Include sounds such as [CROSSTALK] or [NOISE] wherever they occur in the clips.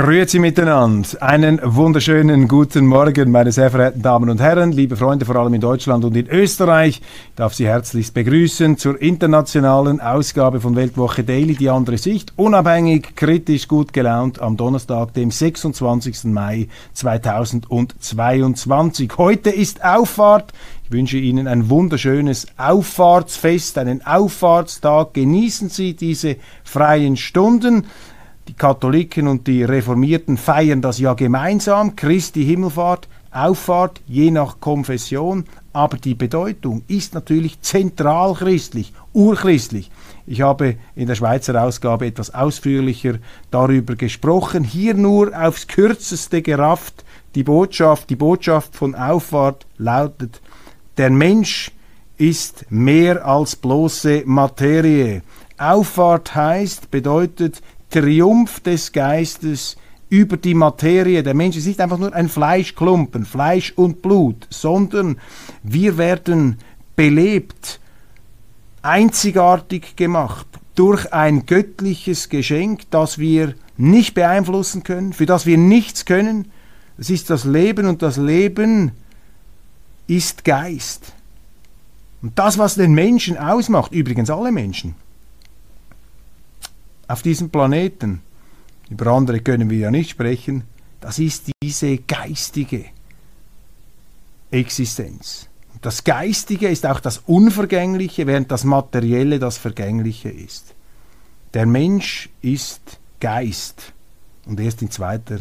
Grüezi miteinander. Einen wunderschönen guten Morgen, meine sehr verehrten Damen und Herren, liebe Freunde, vor allem in Deutschland und in Österreich. Ich darf Sie herzlichst begrüßen zur internationalen Ausgabe von Weltwoche Daily, die andere Sicht. Unabhängig, kritisch, gut gelaunt am Donnerstag, dem 26. Mai 2022. Heute ist Auffahrt. Ich wünsche Ihnen ein wunderschönes Auffahrtsfest, einen Auffahrtstag. Genießen Sie diese freien Stunden. Katholiken und die Reformierten feiern das ja gemeinsam, Christi Himmelfahrt, Auffahrt, je nach Konfession, aber die Bedeutung ist natürlich zentral christlich, urchristlich. Ich habe in der Schweizer Ausgabe etwas ausführlicher darüber gesprochen, hier nur aufs kürzeste gerafft. Die Botschaft, die Botschaft von Auffahrt lautet, der Mensch ist mehr als bloße Materie. Auffahrt heißt, bedeutet, Triumph des Geistes über die Materie. Der Mensch ist nicht einfach nur ein Fleischklumpen, Fleisch und Blut, sondern wir werden belebt, einzigartig gemacht durch ein göttliches Geschenk, das wir nicht beeinflussen können, für das wir nichts können. Es ist das Leben und das Leben ist Geist. Und das, was den Menschen ausmacht, übrigens alle Menschen, auf diesem Planeten, über andere können wir ja nicht sprechen, das ist diese geistige Existenz. Das Geistige ist auch das Unvergängliche, während das Materielle das Vergängliche ist. Der Mensch ist Geist und erst in zweiter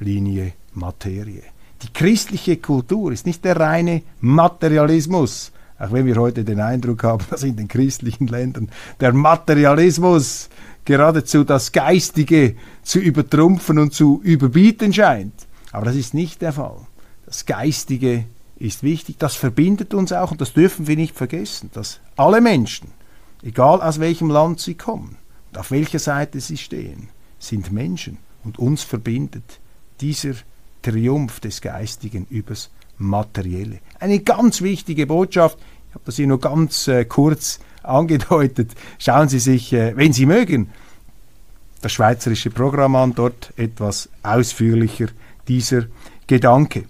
Linie Materie. Die christliche Kultur ist nicht der reine Materialismus, auch wenn wir heute den Eindruck haben, [LAUGHS] dass in den christlichen Ländern der Materialismus geradezu das Geistige zu übertrumpfen und zu überbieten scheint. Aber das ist nicht der Fall. Das Geistige ist wichtig, das verbindet uns auch und das dürfen wir nicht vergessen, dass alle Menschen, egal aus welchem Land sie kommen und auf welcher Seite sie stehen, sind Menschen und uns verbindet dieser Triumph des Geistigen übers Materielle. Eine ganz wichtige Botschaft, ich habe das hier nur ganz äh, kurz angedeutet. Schauen Sie sich, äh, wenn Sie mögen, das schweizerische Programm an, dort etwas ausführlicher dieser Gedanke.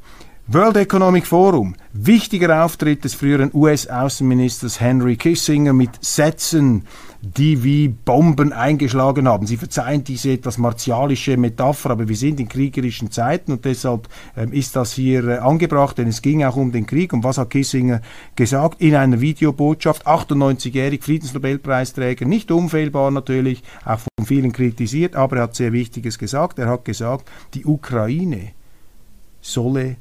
World Economic Forum, wichtiger Auftritt des früheren US-Außenministers Henry Kissinger mit Sätzen, die wie Bomben eingeschlagen haben. Sie verzeihen diese etwas martialische Metapher, aber wir sind in kriegerischen Zeiten und deshalb ähm, ist das hier äh, angebracht, denn es ging auch um den Krieg. Und was hat Kissinger gesagt in einer Videobotschaft? 98-jährig, Friedensnobelpreisträger, nicht unfehlbar natürlich, auch von vielen kritisiert, aber er hat sehr Wichtiges gesagt. Er hat gesagt, die Ukraine solle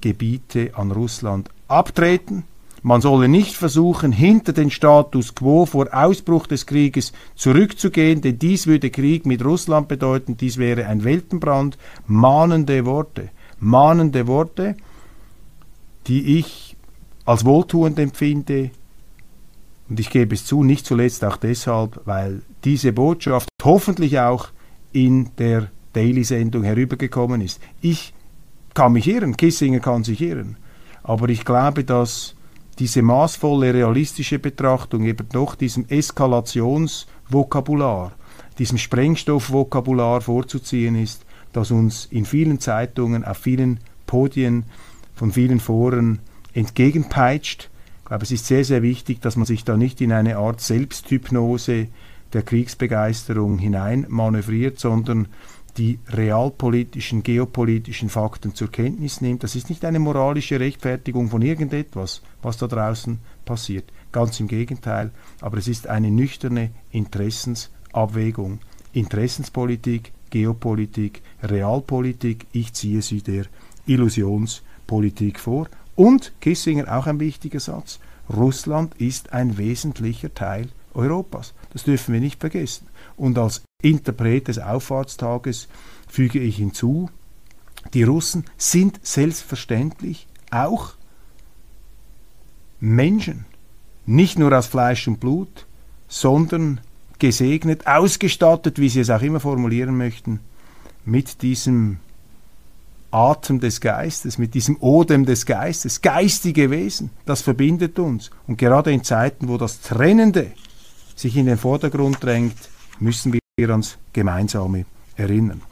Gebiete an Russland abtreten. Man solle nicht versuchen, hinter den Status quo vor Ausbruch des Krieges zurückzugehen, denn dies würde Krieg mit Russland bedeuten, dies wäre ein Weltenbrand. Mahnende Worte, mahnende Worte, die ich als wohltuend empfinde, und ich gebe es zu, nicht zuletzt auch deshalb, weil diese Botschaft hoffentlich auch in der Daily-Sendung herübergekommen ist. Ich kann mich irren, Kissinger kann sich irren. Aber ich glaube, dass diese maßvolle, realistische Betrachtung eben doch diesem Eskalationsvokabular, diesem Sprengstoffvokabular vorzuziehen ist, das uns in vielen Zeitungen, auf vielen Podien, von vielen Foren entgegenpeitscht. Ich glaube, es ist sehr, sehr wichtig, dass man sich da nicht in eine Art Selbsthypnose der Kriegsbegeisterung hinein manövriert, sondern die realpolitischen, geopolitischen Fakten zur Kenntnis nimmt. Das ist nicht eine moralische Rechtfertigung von irgendetwas, was da draußen passiert. Ganz im Gegenteil. Aber es ist eine nüchterne Interessensabwägung. Interessenspolitik, Geopolitik, Realpolitik. Ich ziehe sie der Illusionspolitik vor. Und Kissinger auch ein wichtiger Satz. Russland ist ein wesentlicher Teil Europas. Das dürfen wir nicht vergessen. Und als Interpret des Auffahrtstages füge ich hinzu, die Russen sind selbstverständlich auch Menschen, nicht nur aus Fleisch und Blut, sondern gesegnet, ausgestattet, wie Sie es auch immer formulieren möchten, mit diesem Atem des Geistes, mit diesem Odem des Geistes, geistige Wesen, das verbindet uns. Und gerade in Zeiten, wo das Trennende sich in den Vordergrund drängt, müssen wir ans Gemeinsame erinnern.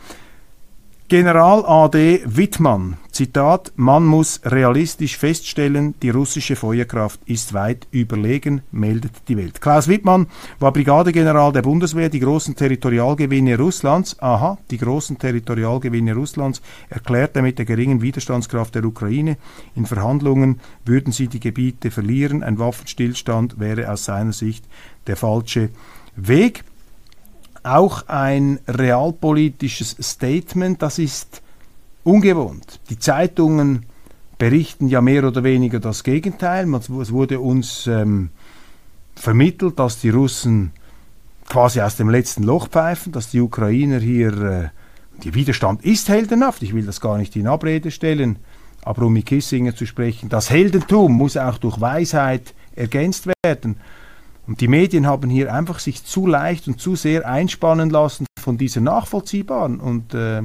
General AD Wittmann, Zitat, man muss realistisch feststellen, die russische Feuerkraft ist weit überlegen, meldet die Welt. Klaus Wittmann war Brigadegeneral der Bundeswehr, die großen Territorialgewinne Russlands, aha, die großen Territorialgewinne Russlands erklärt er mit der geringen Widerstandskraft der Ukraine. In Verhandlungen würden sie die Gebiete verlieren, ein Waffenstillstand wäre aus seiner Sicht der falsche Weg auch ein realpolitisches Statement. Das ist ungewohnt. Die Zeitungen berichten ja mehr oder weniger das Gegenteil. Es wurde uns ähm, vermittelt, dass die Russen quasi aus dem letzten Loch pfeifen, dass die Ukrainer hier, äh, der Widerstand ist heldenhaft, ich will das gar nicht in Abrede stellen, aber um mit Kissinger zu sprechen, das Heldentum muss auch durch Weisheit ergänzt werden. Und die Medien haben hier einfach sich zu leicht und zu sehr einspannen lassen von dieser nachvollziehbaren und äh,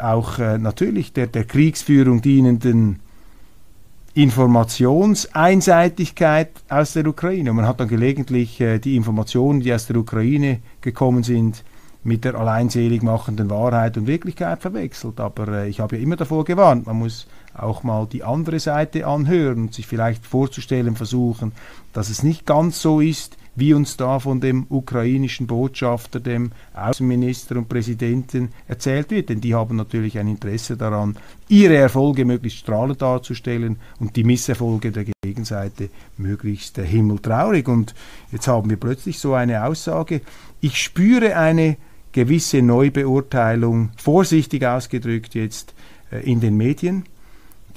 auch äh, natürlich der, der Kriegsführung dienenden Informationseinseitigkeit aus der Ukraine. Und man hat dann gelegentlich äh, die Informationen, die aus der Ukraine gekommen sind, mit der alleinselig machenden Wahrheit und Wirklichkeit verwechselt. Aber äh, ich habe ja immer davor gewarnt, man muss auch mal die andere Seite anhören und sich vielleicht vorzustellen versuchen, dass es nicht ganz so ist, wie uns da von dem ukrainischen Botschafter, dem Außenminister und Präsidenten erzählt wird. Denn die haben natürlich ein Interesse daran, ihre Erfolge möglichst strahlend darzustellen und die Misserfolge der Gegenseite möglichst himmeltraurig. Und jetzt haben wir plötzlich so eine Aussage. Ich spüre eine gewisse Neubeurteilung, vorsichtig ausgedrückt jetzt, äh, in den Medien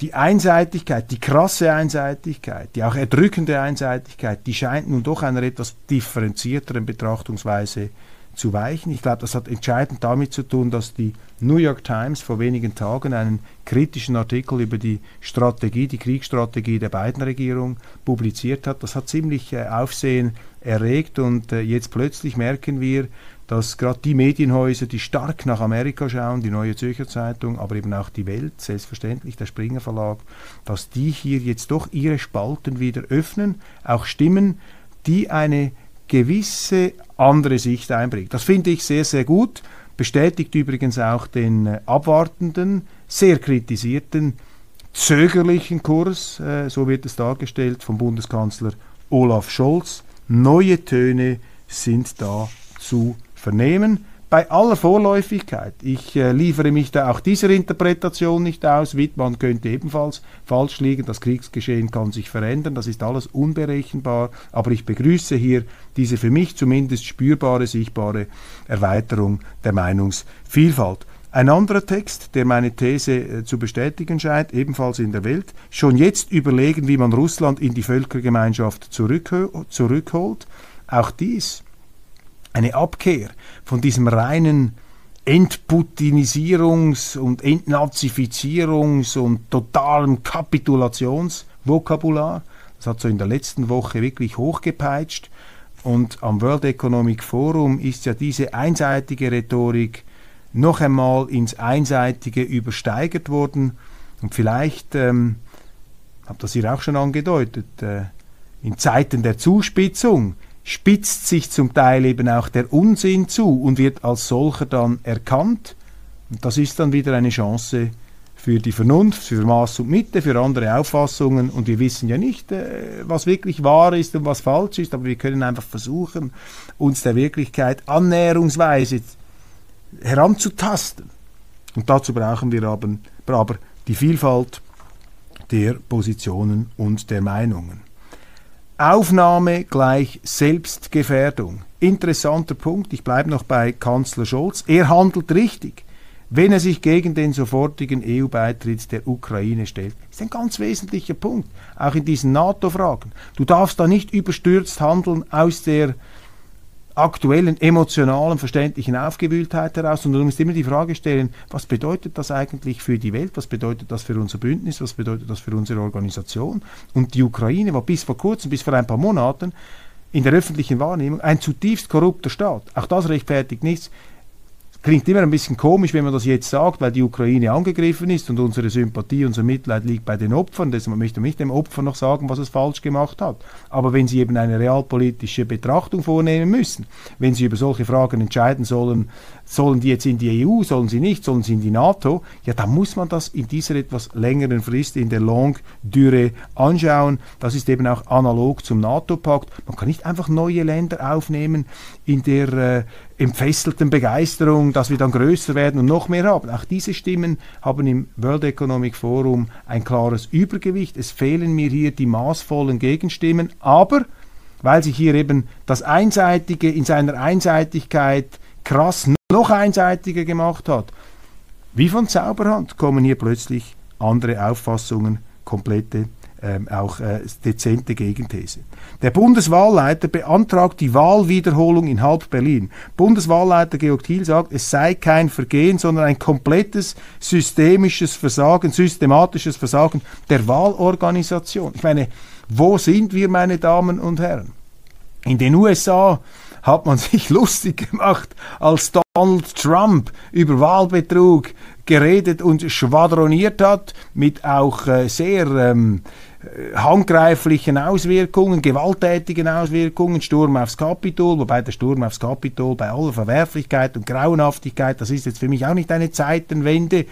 die Einseitigkeit, die krasse Einseitigkeit, die auch erdrückende Einseitigkeit, die scheint nun doch einer etwas differenzierteren Betrachtungsweise zu weichen. Ich glaube, das hat entscheidend damit zu tun, dass die New York Times vor wenigen Tagen einen kritischen Artikel über die Strategie, die Kriegsstrategie der beiden Regierungen publiziert hat. Das hat ziemlich äh, Aufsehen erregt und äh, jetzt plötzlich merken wir, dass gerade die Medienhäuser, die stark nach Amerika schauen, die Neue Zürcher Zeitung, aber eben auch die Welt, selbstverständlich der Springer Verlag, dass die hier jetzt doch ihre Spalten wieder öffnen, auch Stimmen, die eine gewisse andere Sicht einbringt. Das finde ich sehr, sehr gut, bestätigt übrigens auch den äh, abwartenden, sehr kritisierten, zögerlichen Kurs, äh, so wird es dargestellt vom Bundeskanzler Olaf Scholz. Neue Töne sind da zu vernehmen. Bei aller Vorläufigkeit, ich äh, liefere mich da auch dieser Interpretation nicht aus, Wittmann könnte ebenfalls falsch liegen, das Kriegsgeschehen kann sich verändern, das ist alles unberechenbar, aber ich begrüße hier diese für mich zumindest spürbare, sichtbare Erweiterung der Meinungsvielfalt. Ein anderer Text, der meine These äh, zu bestätigen scheint, ebenfalls in der Welt, schon jetzt überlegen, wie man Russland in die Völkergemeinschaft zurückholt. Auch dies eine Abkehr von diesem reinen Entputinisierungs- und Entnazifizierungs- und totalen Kapitulationsvokabular. Das hat so in der letzten Woche wirklich hochgepeitscht. Und am World Economic Forum ist ja diese einseitige Rhetorik noch einmal ins Einseitige übersteigert worden. Und vielleicht, ähm, habe das hier auch schon angedeutet, äh, in Zeiten der Zuspitzung spitzt sich zum Teil eben auch der Unsinn zu und wird als solcher dann erkannt. Und das ist dann wieder eine Chance für die Vernunft, für Maß und Mitte, für andere Auffassungen. Und wir wissen ja nicht, äh, was wirklich wahr ist und was falsch ist, aber wir können einfach versuchen, uns der Wirklichkeit annäherungsweise heranzutasten. Und dazu brauchen wir aber, aber die Vielfalt der Positionen und der Meinungen. Aufnahme gleich Selbstgefährdung. Interessanter Punkt, ich bleibe noch bei Kanzler Scholz. Er handelt richtig, wenn er sich gegen den sofortigen EU-Beitritt der Ukraine stellt. Das ist ein ganz wesentlicher Punkt, auch in diesen NATO-Fragen. Du darfst da nicht überstürzt handeln aus der aktuellen, emotionalen, verständlichen Aufgewühltheit heraus, sondern du musst immer die Frage stellen, was bedeutet das eigentlich für die Welt, was bedeutet das für unser Bündnis, was bedeutet das für unsere Organisation? Und die Ukraine war bis vor kurzem, bis vor ein paar Monaten in der öffentlichen Wahrnehmung ein zutiefst korrupter Staat. Auch das rechtfertigt nichts. Klingt immer ein bisschen komisch, wenn man das jetzt sagt, weil die Ukraine angegriffen ist und unsere Sympathie, unser Mitleid liegt bei den Opfern. Deshalb möchte man nicht dem Opfer noch sagen, was es falsch gemacht hat. Aber wenn Sie eben eine realpolitische Betrachtung vornehmen müssen, wenn Sie über solche Fragen entscheiden sollen, sollen die jetzt in die EU, sollen sie nicht, sollen sie in die NATO, ja, dann muss man das in dieser etwas längeren Frist, in der Longue Durée anschauen. Das ist eben auch analog zum NATO-Pakt. Man kann nicht einfach neue Länder aufnehmen in der äh, entfesselten Begeisterung, dass wir dann größer werden und noch mehr haben. Auch diese Stimmen haben im World Economic Forum ein klares Übergewicht. Es fehlen mir hier die maßvollen Gegenstimmen, aber weil sich hier eben das Einseitige in seiner Einseitigkeit krass noch einseitiger gemacht hat, wie von Zauberhand kommen hier plötzlich andere Auffassungen, komplette ähm, auch äh, dezente Gegenthese. Der Bundeswahlleiter beantragt die Wahlwiederholung in halb Berlin. Bundeswahlleiter Georg Thiel sagt, es sei kein Vergehen, sondern ein komplettes systemisches Versagen, systematisches Versagen der Wahlorganisation. Ich meine, wo sind wir, meine Damen und Herren? In den USA hat man [LAUGHS] sich lustig gemacht, als Donald Trump über Wahlbetrug geredet und schwadroniert hat, mit auch äh, sehr ähm, äh, handgreiflichen Auswirkungen, gewalttätigen Auswirkungen, Sturm aufs Kapitol, wobei der Sturm aufs Kapitol bei aller Verwerflichkeit und Grauenhaftigkeit, das ist jetzt für mich auch nicht eine Zeitenwende.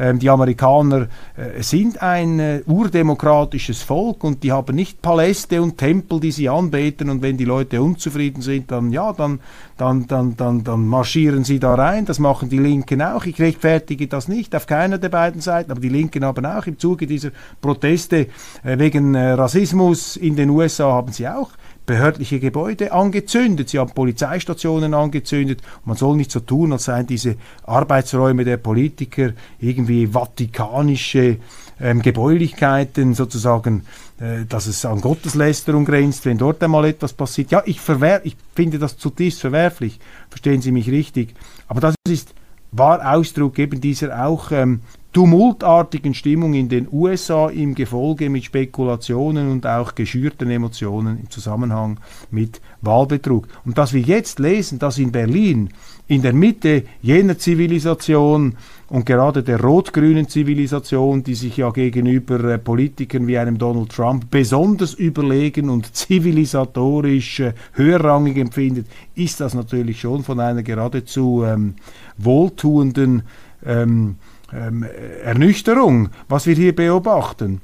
Ähm, die Amerikaner äh, sind ein äh, urdemokratisches Volk und die haben nicht Paläste und Tempel, die sie anbeten und wenn die Leute unzufrieden sind, dann ja, dann, dann, dann, dann, dann marschieren sie da rein. Das machen die Linken auch. Ich rechtfertige das nicht auf keiner der beiden Seiten, aber die Linken haben auch im Zuge dieser Proteste äh, wegen Rassismus in den USA haben sie auch behördliche Gebäude angezündet, sie haben Polizeistationen angezündet. Man soll nicht so tun, als seien diese Arbeitsräume der Politiker irgendwie vatikanische ähm, Gebäulichkeiten, sozusagen, äh, dass es an Gotteslästerung grenzt, wenn dort einmal etwas passiert. Ja, ich, verwer ich finde das zutiefst verwerflich, verstehen Sie mich richtig. Aber das ist war Ausdruck eben dieser auch ähm, tumultartigen Stimmung in den USA im Gefolge mit Spekulationen und auch geschürten Emotionen im Zusammenhang mit Wahlbetrug. Und dass wir jetzt lesen, dass in Berlin in der Mitte jener Zivilisation und gerade der rot-grünen Zivilisation, die sich ja gegenüber äh, Politikern wie einem Donald Trump besonders überlegen und zivilisatorisch äh, höherrangig empfindet, ist das natürlich schon von einer geradezu ähm, wohltuenden ähm, ähm, Ernüchterung, was wir hier beobachten,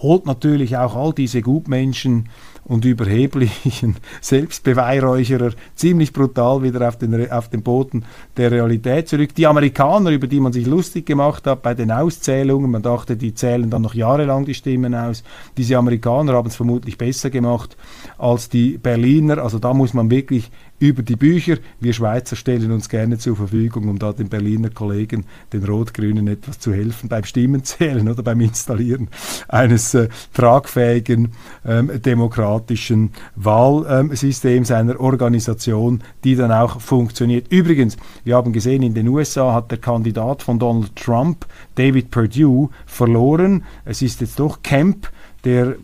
holt natürlich auch all diese Gutmenschen und überheblichen [LAUGHS] Selbstbeweihräucherer ziemlich brutal wieder auf den, auf den Boden der Realität zurück. Die Amerikaner, über die man sich lustig gemacht hat bei den Auszählungen, man dachte, die zählen dann noch jahrelang die Stimmen aus. Diese Amerikaner haben es vermutlich besser gemacht als die Berliner. Also da muss man wirklich über die Bücher. Wir Schweizer stellen uns gerne zur Verfügung, um da den Berliner Kollegen, den Rot-Grünen, etwas zu helfen beim Stimmenzählen oder beim Installieren eines äh, tragfähigen ähm, demokratischen Wahlsystems, einer Organisation, die dann auch funktioniert. Übrigens, wir haben gesehen, in den USA hat der Kandidat von Donald Trump, David Perdue, verloren. Es ist jetzt doch Kemp, der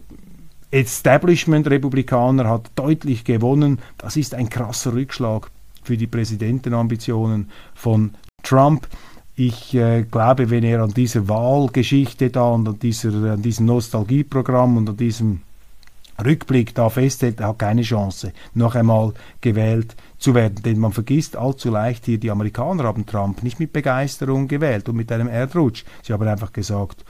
Establishment-Republikaner hat deutlich gewonnen. Das ist ein krasser Rückschlag für die Präsidentenambitionen von Trump. Ich äh, glaube, wenn er an dieser Wahlgeschichte da und an, dieser, an diesem Nostalgieprogramm und an diesem Rückblick da festhält, er hat keine Chance, noch einmal gewählt zu werden. Denn man vergisst allzu leicht hier, die Amerikaner haben Trump nicht mit Begeisterung gewählt und mit einem Erdrutsch. Sie haben einfach gesagt,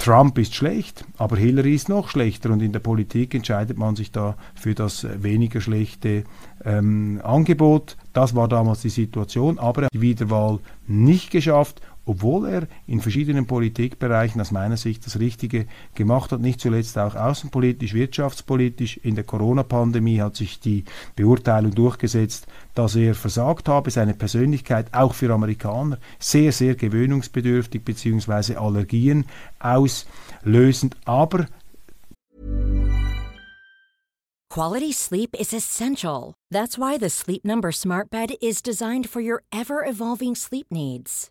Trump ist schlecht, aber Hillary ist noch schlechter und in der Politik entscheidet man sich da für das weniger schlechte ähm, Angebot. Das war damals die Situation, aber er hat die Wiederwahl nicht geschafft obwohl er in verschiedenen Politikbereichen aus meiner Sicht das Richtige gemacht hat, nicht zuletzt auch außenpolitisch, wirtschaftspolitisch. In der Corona-Pandemie hat sich die Beurteilung durchgesetzt, dass er versagt habe, seine Persönlichkeit auch für Amerikaner sehr, sehr gewöhnungsbedürftig bzw. Allergien auslösend, aber Quality sleep is essential. That's why the Sleep Number Smart Bed is designed for your ever evolving sleep needs.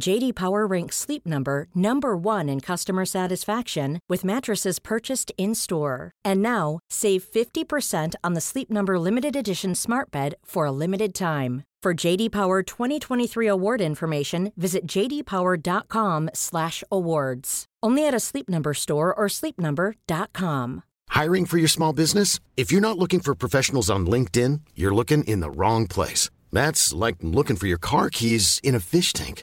JD Power ranks Sleep Number number 1 in customer satisfaction with mattresses purchased in-store. And now, save 50% on the Sleep Number limited edition Smart Bed for a limited time. For JD Power 2023 award information, visit jdpower.com/awards. Only at a Sleep Number store or sleepnumber.com. Hiring for your small business? If you're not looking for professionals on LinkedIn, you're looking in the wrong place. That's like looking for your car keys in a fish tank.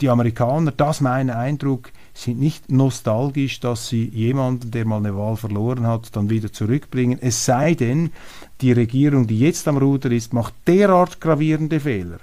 Die Amerikaner, das mein Eindruck, sind nicht nostalgisch, dass sie jemanden, der mal eine Wahl verloren hat, dann wieder zurückbringen. Es sei denn, die Regierung, die jetzt am Ruder ist, macht derart gravierende Fehler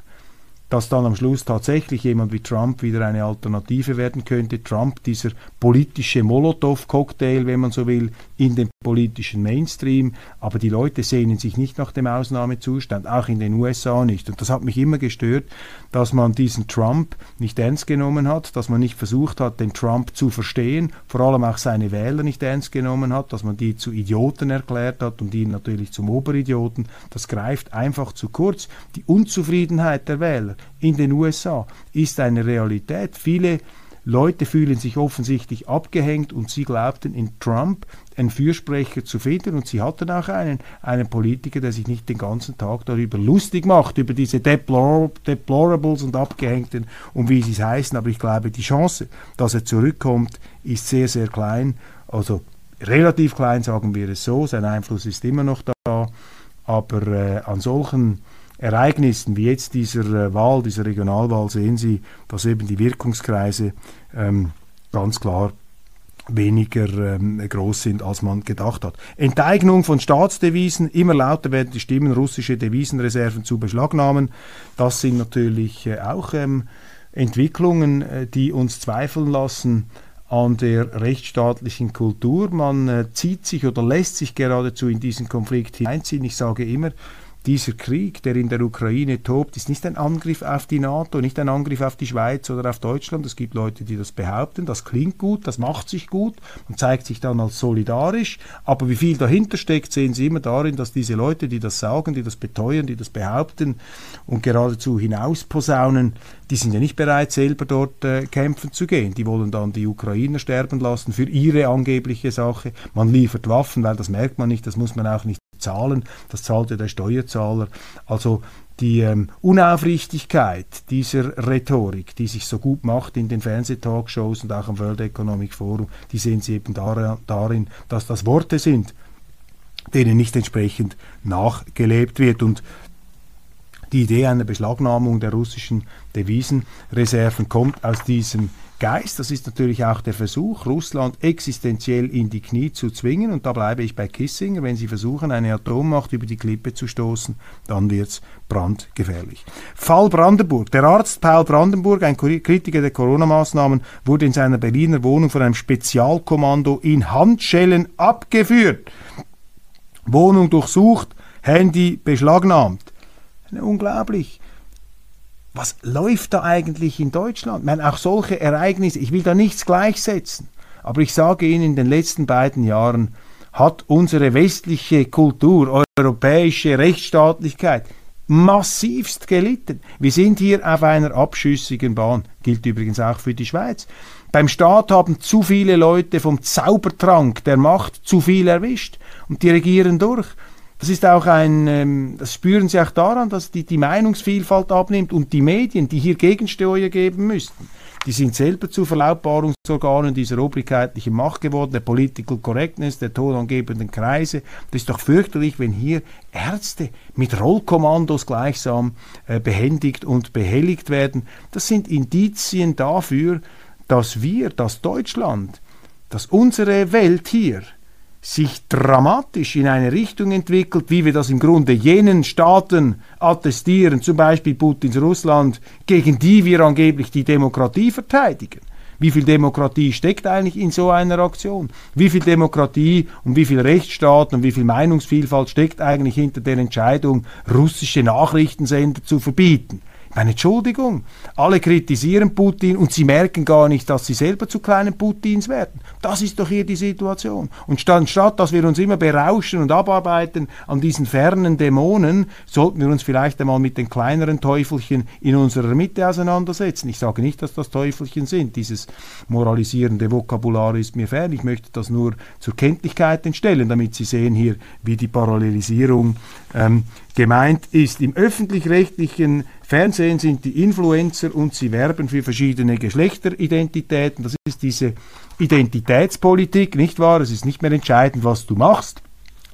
dass dann am Schluss tatsächlich jemand wie Trump wieder eine Alternative werden könnte. Trump, dieser politische Molotow-Cocktail, wenn man so will, in den politischen Mainstream. Aber die Leute sehnen sich nicht nach dem Ausnahmezustand, auch in den USA nicht. Und das hat mich immer gestört, dass man diesen Trump nicht ernst genommen hat, dass man nicht versucht hat, den Trump zu verstehen, vor allem auch seine Wähler nicht ernst genommen hat, dass man die zu Idioten erklärt hat und ihn natürlich zum Oberidioten. Das greift einfach zu kurz. Die Unzufriedenheit der Wähler in den USA ist eine Realität. Viele Leute fühlen sich offensichtlich abgehängt und sie glaubten in Trump einen Fürsprecher zu finden. Und sie hatten auch einen, einen Politiker, der sich nicht den ganzen Tag darüber lustig macht, über diese Deplor Deplorables und Abgehängten und wie sie es heißen, aber ich glaube, die Chance, dass er zurückkommt, ist sehr, sehr klein, also relativ klein, sagen wir es so, sein Einfluss ist immer noch da, aber äh, an solchen Ereignissen wie jetzt dieser äh, Wahl, dieser Regionalwahl sehen Sie, dass eben die Wirkungskreise ähm, ganz klar weniger ähm, groß sind, als man gedacht hat. Enteignung von Staatsdevisen, immer lauter werden die Stimmen, russische Devisenreserven zu beschlagnahmen. Das sind natürlich äh, auch ähm, Entwicklungen, äh, die uns zweifeln lassen an der rechtsstaatlichen Kultur. Man äh, zieht sich oder lässt sich geradezu in diesen Konflikt hineinziehen. Ich sage immer, dieser Krieg, der in der Ukraine tobt, ist nicht ein Angriff auf die NATO, nicht ein Angriff auf die Schweiz oder auf Deutschland. Es gibt Leute, die das behaupten. Das klingt gut, das macht sich gut und zeigt sich dann als solidarisch. Aber wie viel dahinter steckt, sehen Sie immer darin, dass diese Leute, die das sagen, die das beteuern, die das behaupten und geradezu hinausposaunen, die sind ja nicht bereit, selber dort äh, kämpfen zu gehen. Die wollen dann die Ukrainer sterben lassen für ihre angebliche Sache. Man liefert Waffen, weil das merkt man nicht, das muss man auch nicht zahlen, das zahlt ja der Steuerzahler. Also die ähm, Unaufrichtigkeit dieser Rhetorik, die sich so gut macht in den Fernsehtalkshows und auch am World Economic Forum, die sehen Sie eben darin, dass das Worte sind, denen nicht entsprechend nachgelebt wird. Und die Idee einer Beschlagnahmung der russischen Devisenreserven kommt aus diesem Geist. Das ist natürlich auch der Versuch, Russland existenziell in die Knie zu zwingen. Und da bleibe ich bei Kissinger. Wenn sie versuchen, eine Atommacht über die Klippe zu stoßen, dann wird es brandgefährlich. Fall Brandenburg. Der Arzt Paul Brandenburg, ein Kritiker der Corona-Maßnahmen, wurde in seiner Berliner Wohnung von einem Spezialkommando in Handschellen abgeführt. Wohnung durchsucht, Handy beschlagnahmt. Unglaublich was läuft da eigentlich in Deutschland? Ich meine, auch solche Ereignisse, ich will da nichts gleichsetzen, aber ich sage Ihnen, in den letzten beiden Jahren hat unsere westliche Kultur, europäische Rechtsstaatlichkeit massivst gelitten. Wir sind hier auf einer abschüssigen Bahn, gilt übrigens auch für die Schweiz. Beim Staat haben zu viele Leute vom Zaubertrank der Macht zu viel erwischt und die regieren durch. Das ist auch ein, ähm, das spüren Sie auch daran, dass die, die Meinungsvielfalt abnimmt und die Medien, die hier Gegensteuer geben müssten, die sind selber zu Verlautbarungsorganen dieser obrigkeitlichen Macht geworden, der Political Correctness, der tonangebenden Kreise. Das ist doch fürchterlich, wenn hier Ärzte mit Rollkommandos gleichsam äh, behändigt und behelligt werden. Das sind Indizien dafür, dass wir, dass Deutschland, dass unsere Welt hier sich dramatisch in eine Richtung entwickelt, wie wir das im Grunde jenen Staaten attestieren, zum Beispiel Putins Russland, gegen die wir angeblich die Demokratie verteidigen. Wie viel Demokratie steckt eigentlich in so einer Aktion? Wie viel Demokratie und wie viel Rechtsstaat und wie viel Meinungsvielfalt steckt eigentlich hinter der Entscheidung, russische Nachrichtensender zu verbieten? Eine Entschuldigung. Alle kritisieren Putin und sie merken gar nicht, dass sie selber zu kleinen Putins werden. Das ist doch hier die Situation. Und statt, dass wir uns immer berauschen und abarbeiten an diesen fernen Dämonen, sollten wir uns vielleicht einmal mit den kleineren Teufelchen in unserer Mitte auseinandersetzen. Ich sage nicht, dass das Teufelchen sind. Dieses moralisierende Vokabular ist mir fern. Ich möchte das nur zur Kenntlichkeit entstellen, damit Sie sehen hier, wie die Parallelisierung ähm, gemeint ist. Im öffentlich-rechtlichen Fernsehen sind die Influencer und sie werben für verschiedene Geschlechteridentitäten. Das ist diese Identitätspolitik, nicht wahr? Es ist nicht mehr entscheidend, was du machst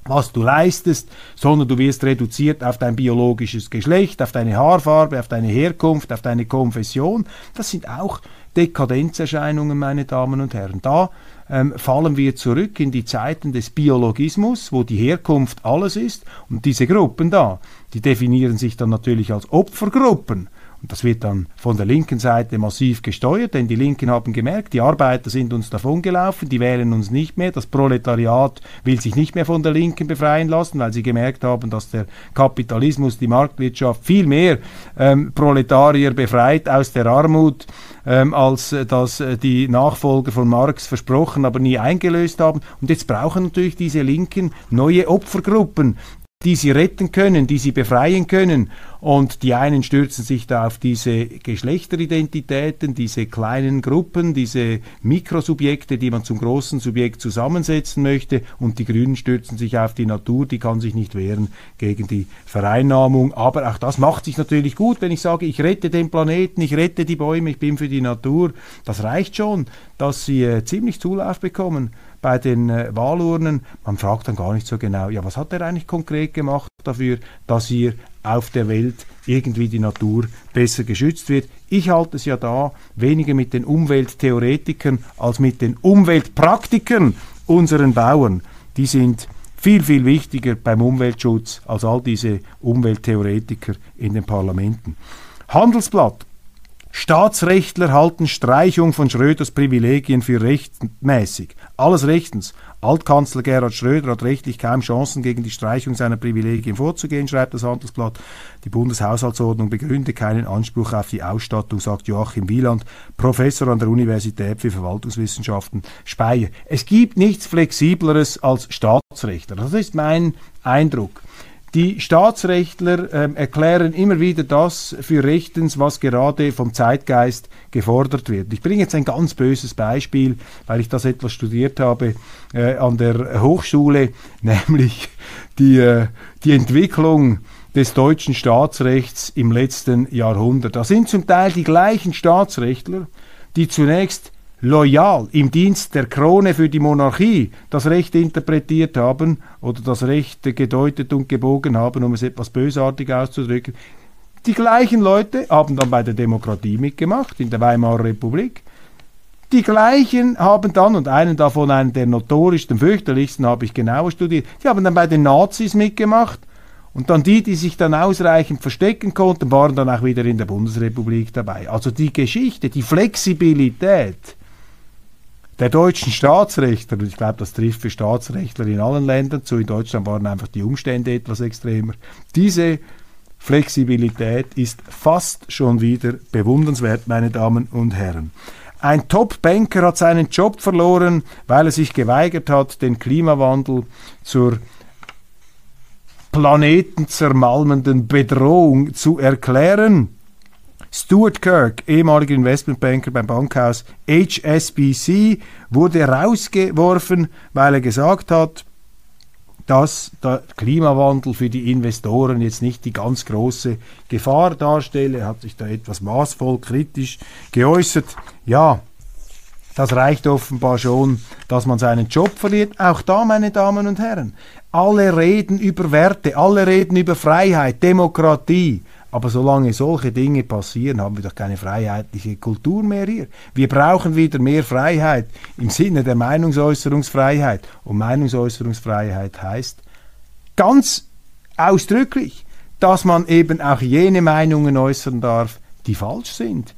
was du leistest, sondern du wirst reduziert auf dein biologisches Geschlecht, auf deine Haarfarbe, auf deine Herkunft, auf deine Konfession. Das sind auch Dekadenzerscheinungen, meine Damen und Herren. Da ähm, fallen wir zurück in die Zeiten des Biologismus, wo die Herkunft alles ist. Und diese Gruppen da, die definieren sich dann natürlich als Opfergruppen. Und das wird dann von der linken Seite massiv gesteuert, denn die Linken haben gemerkt, die Arbeiter sind uns davongelaufen, die wählen uns nicht mehr, das Proletariat will sich nicht mehr von der Linken befreien lassen, weil sie gemerkt haben, dass der Kapitalismus, die Marktwirtschaft viel mehr ähm, Proletarier befreit aus der Armut, ähm, als äh, das äh, die Nachfolger von Marx versprochen, aber nie eingelöst haben. Und jetzt brauchen natürlich diese Linken neue Opfergruppen, die sie retten können, die sie befreien können. Und die einen stürzen sich da auf diese Geschlechteridentitäten, diese kleinen Gruppen, diese Mikrosubjekte, die man zum großen Subjekt zusammensetzen möchte. Und die Grünen stürzen sich auf die Natur, die kann sich nicht wehren gegen die Vereinnahmung. Aber auch das macht sich natürlich gut, wenn ich sage, ich rette den Planeten, ich rette die Bäume, ich bin für die Natur. Das reicht schon, dass sie äh, ziemlich Zulauf bekommen bei den äh, Wahlurnen. Man fragt dann gar nicht so genau, ja, was hat er eigentlich konkret gemacht dafür, dass hier auf der Welt irgendwie die Natur besser geschützt wird. Ich halte es ja da weniger mit den Umwelttheoretikern als mit den Umweltpraktikern unseren Bauern. Die sind viel, viel wichtiger beim Umweltschutz als all diese Umwelttheoretiker in den Parlamenten. Handelsblatt. Staatsrechtler halten Streichung von Schröders Privilegien für rechtmäßig. Alles rechtens. Altkanzler Gerhard Schröder hat rechtlich kaum Chancen, gegen die Streichung seiner Privilegien vorzugehen, schreibt das Handelsblatt. Die Bundeshaushaltsordnung begründet keinen Anspruch auf die Ausstattung, sagt Joachim Wieland, Professor an der Universität für Verwaltungswissenschaften Speyer. Es gibt nichts Flexibleres als Staatsrechtler. Das ist mein Eindruck. Die Staatsrechtler äh, erklären immer wieder das für rechtens, was gerade vom Zeitgeist gefordert wird. Ich bringe jetzt ein ganz böses Beispiel, weil ich das etwas studiert habe äh, an der Hochschule, [LAUGHS] nämlich die, äh, die Entwicklung des deutschen Staatsrechts im letzten Jahrhundert. Da sind zum Teil die gleichen Staatsrechtler, die zunächst loyal im Dienst der Krone für die Monarchie das Recht interpretiert haben oder das Recht gedeutet und gebogen haben, um es etwas bösartig auszudrücken. Die gleichen Leute haben dann bei der Demokratie mitgemacht, in der Weimarer Republik. Die gleichen haben dann, und einen davon, einen der notorischsten, fürchterlichsten, habe ich genauer studiert, die haben dann bei den Nazis mitgemacht. Und dann die, die sich dann ausreichend verstecken konnten, waren dann auch wieder in der Bundesrepublik dabei. Also die Geschichte, die Flexibilität, der deutschen Staatsrechtler, und ich glaube, das trifft für Staatsrechtler in allen Ländern zu, in Deutschland waren einfach die Umstände etwas extremer, diese Flexibilität ist fast schon wieder bewundernswert, meine Damen und Herren. Ein Top-Banker hat seinen Job verloren, weil er sich geweigert hat, den Klimawandel zur planetenzermalmenden Bedrohung zu erklären. Stuart Kirk, ehemaliger Investmentbanker beim Bankhaus HSBC, wurde rausgeworfen, weil er gesagt hat, dass der Klimawandel für die Investoren jetzt nicht die ganz große Gefahr darstelle. Er hat sich da etwas maßvoll kritisch geäußert. Ja, das reicht offenbar schon, dass man seinen Job verliert. Auch da, meine Damen und Herren, alle reden über Werte, alle reden über Freiheit, Demokratie. Aber solange solche Dinge passieren, haben wir doch keine freiheitliche Kultur mehr hier. Wir brauchen wieder mehr Freiheit im Sinne der Meinungsäußerungsfreiheit. Und Meinungsäußerungsfreiheit heißt ganz ausdrücklich, dass man eben auch jene Meinungen äußern darf, die falsch sind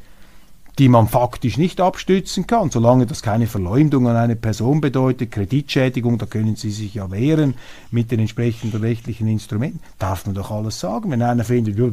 die man faktisch nicht abstützen kann, solange das keine Verleumdung an eine Person bedeutet, Kreditschädigung, da können Sie sich ja wehren mit den entsprechenden rechtlichen Instrumenten, darf man doch alles sagen. Wenn einer findet, ja,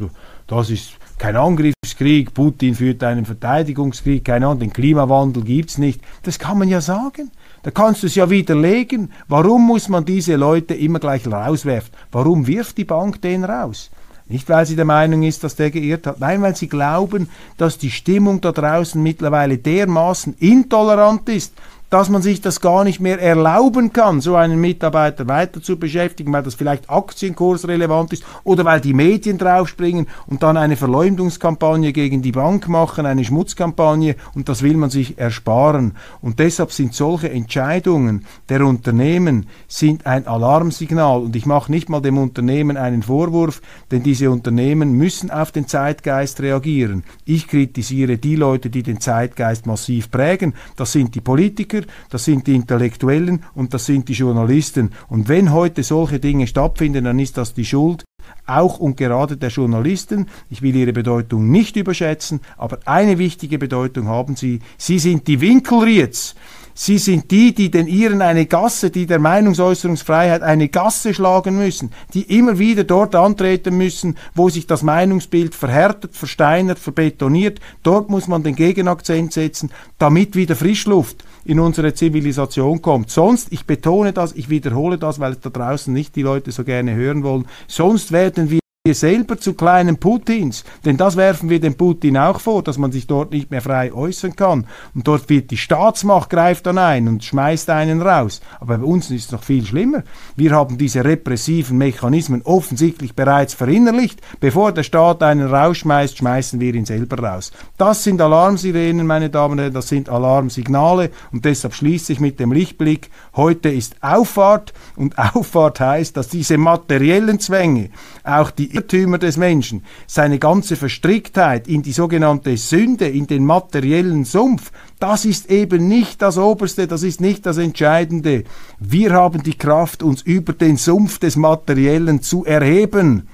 das ist kein Angriffskrieg, Putin führt einen Verteidigungskrieg, keine Ahnung, den Klimawandel gibt's nicht, das kann man ja sagen. Da kannst du es ja widerlegen. Warum muss man diese Leute immer gleich rauswerfen? Warum wirft die Bank den raus? Nicht, weil sie der Meinung ist, dass der geirrt hat, nein, weil sie glauben, dass die Stimmung da draußen mittlerweile dermaßen intolerant ist, dass man sich das gar nicht mehr erlauben kann, so einen Mitarbeiter weiter zu beschäftigen, weil das vielleicht aktienkursrelevant ist oder weil die Medien draufspringen und dann eine Verleumdungskampagne gegen die Bank machen, eine Schmutzkampagne und das will man sich ersparen. Und deshalb sind solche Entscheidungen der Unternehmen sind ein Alarmsignal und ich mache nicht mal dem Unternehmen einen Vorwurf, denn diese Unternehmen müssen auf den Zeitgeist reagieren. Ich kritisiere die Leute, die den Zeitgeist massiv prägen. Das sind die Politiker, Politiker, das sind die Intellektuellen und das sind die Journalisten. Und wenn heute solche Dinge stattfinden, dann ist das die Schuld auch und gerade der Journalisten. Ich will ihre Bedeutung nicht überschätzen, aber eine wichtige Bedeutung haben sie. Sie sind die Winkelrieds Sie sind die, die den Iren eine Gasse, die der Meinungsäußerungsfreiheit eine Gasse schlagen müssen, die immer wieder dort antreten müssen, wo sich das Meinungsbild verhärtet, versteinert, verbetoniert. Dort muss man den Gegenakzent setzen, damit wieder Frischluft in unsere Zivilisation kommt. Sonst, ich betone das, ich wiederhole das, weil da draußen nicht die Leute so gerne hören wollen, sonst werden wir wir selber zu kleinen Putins, denn das werfen wir dem Putin auch vor, dass man sich dort nicht mehr frei äußern kann. Und dort wird die Staatsmacht greift dann ein und schmeißt einen raus. Aber bei uns ist es noch viel schlimmer. Wir haben diese repressiven Mechanismen offensichtlich bereits verinnerlicht. Bevor der Staat einen rausschmeißt, schmeißen wir ihn selber raus. Das sind Alarmsirenen, meine Damen und Herren, das sind Alarmsignale und deshalb schließe ich mit dem Lichtblick. Heute ist Auffahrt und [LAUGHS] Auffahrt heißt, dass diese materiellen Zwänge, auch die Irrtümer des Menschen, seine ganze Verstricktheit in die sogenannte Sünde, in den materiellen Sumpf, das ist eben nicht das Oberste, das ist nicht das Entscheidende. Wir haben die Kraft, uns über den Sumpf des Materiellen zu erheben,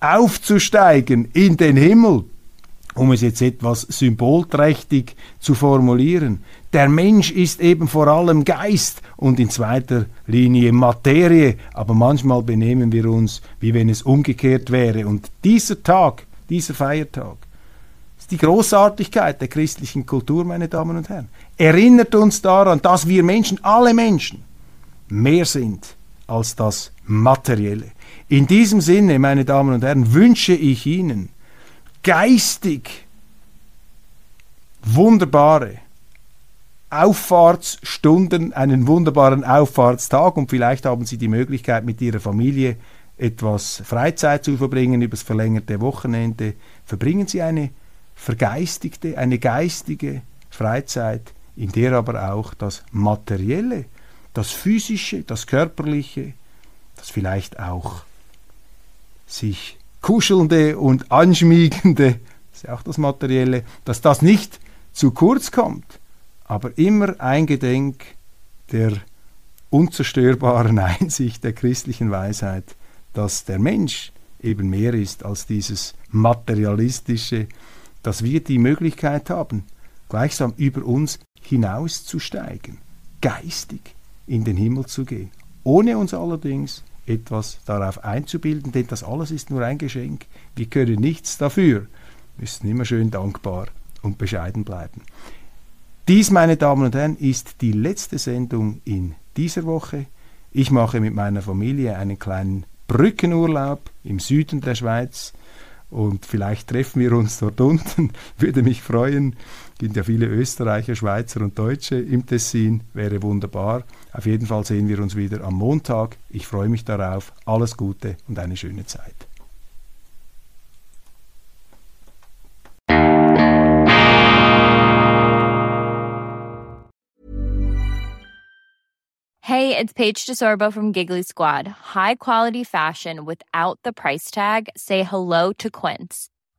aufzusteigen in den Himmel um es jetzt etwas symbolträchtig zu formulieren. Der Mensch ist eben vor allem Geist und in zweiter Linie Materie, aber manchmal benehmen wir uns, wie wenn es umgekehrt wäre. Und dieser Tag, dieser Feiertag, ist die Großartigkeit der christlichen Kultur, meine Damen und Herren. Erinnert uns daran, dass wir Menschen, alle Menschen, mehr sind als das Materielle. In diesem Sinne, meine Damen und Herren, wünsche ich Ihnen, geistig wunderbare Auffahrtsstunden, einen wunderbaren Auffahrtstag und vielleicht haben Sie die Möglichkeit, mit Ihrer Familie etwas Freizeit zu verbringen übers verlängerte Wochenende. Verbringen Sie eine vergeistigte, eine geistige Freizeit, in der aber auch das Materielle, das Physische, das Körperliche, das vielleicht auch sich kuschelnde und anschmiegende, das ist ja auch das Materielle, dass das nicht zu kurz kommt, aber immer eingedenk der unzerstörbaren [LAUGHS] Einsicht der christlichen Weisheit, dass der Mensch eben mehr ist als dieses materialistische, dass wir die Möglichkeit haben, gleichsam über uns hinauszusteigen, geistig in den Himmel zu gehen, ohne uns allerdings etwas darauf einzubilden, denn das alles ist nur ein Geschenk. Wir können nichts dafür, müssen immer schön dankbar und bescheiden bleiben. Dies, meine Damen und Herren, ist die letzte Sendung in dieser Woche. Ich mache mit meiner Familie einen kleinen Brückenurlaub im Süden der Schweiz und vielleicht treffen wir uns dort unten, [LAUGHS] würde mich freuen. Gibt ja viele Österreicher, Schweizer und Deutsche im Tessin, wäre wunderbar. Auf jeden Fall sehen wir uns wieder am Montag. Ich freue mich darauf. Alles Gute und eine schöne Zeit. Hey, it's Paige DeSorbo from Giggly Squad. High quality fashion without the price tag. Say hello to Quince.